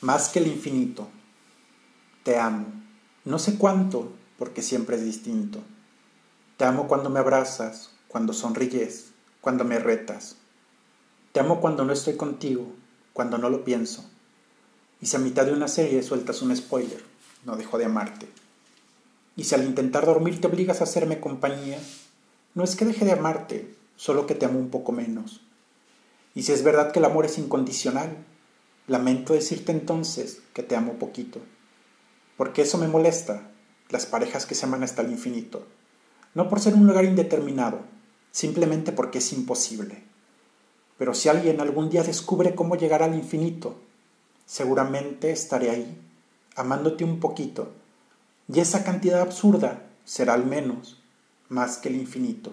más que el infinito. Te amo. No sé cuánto, porque siempre es distinto. Te amo cuando me abrazas, cuando sonríes, cuando me retas. Te amo cuando no estoy contigo, cuando no lo pienso. Y si a mitad de una serie sueltas un spoiler, no dejo de amarte. Y si al intentar dormir te obligas a hacerme compañía, no es que deje de amarte, solo que te amo un poco menos. Y si es verdad que el amor es incondicional, lamento decirte entonces que te amo poquito. Porque eso me molesta, las parejas que se aman hasta el infinito. No por ser un lugar indeterminado, simplemente porque es imposible. Pero si alguien algún día descubre cómo llegar al infinito, seguramente estaré ahí, amándote un poquito, y esa cantidad absurda será al menos más que el infinito.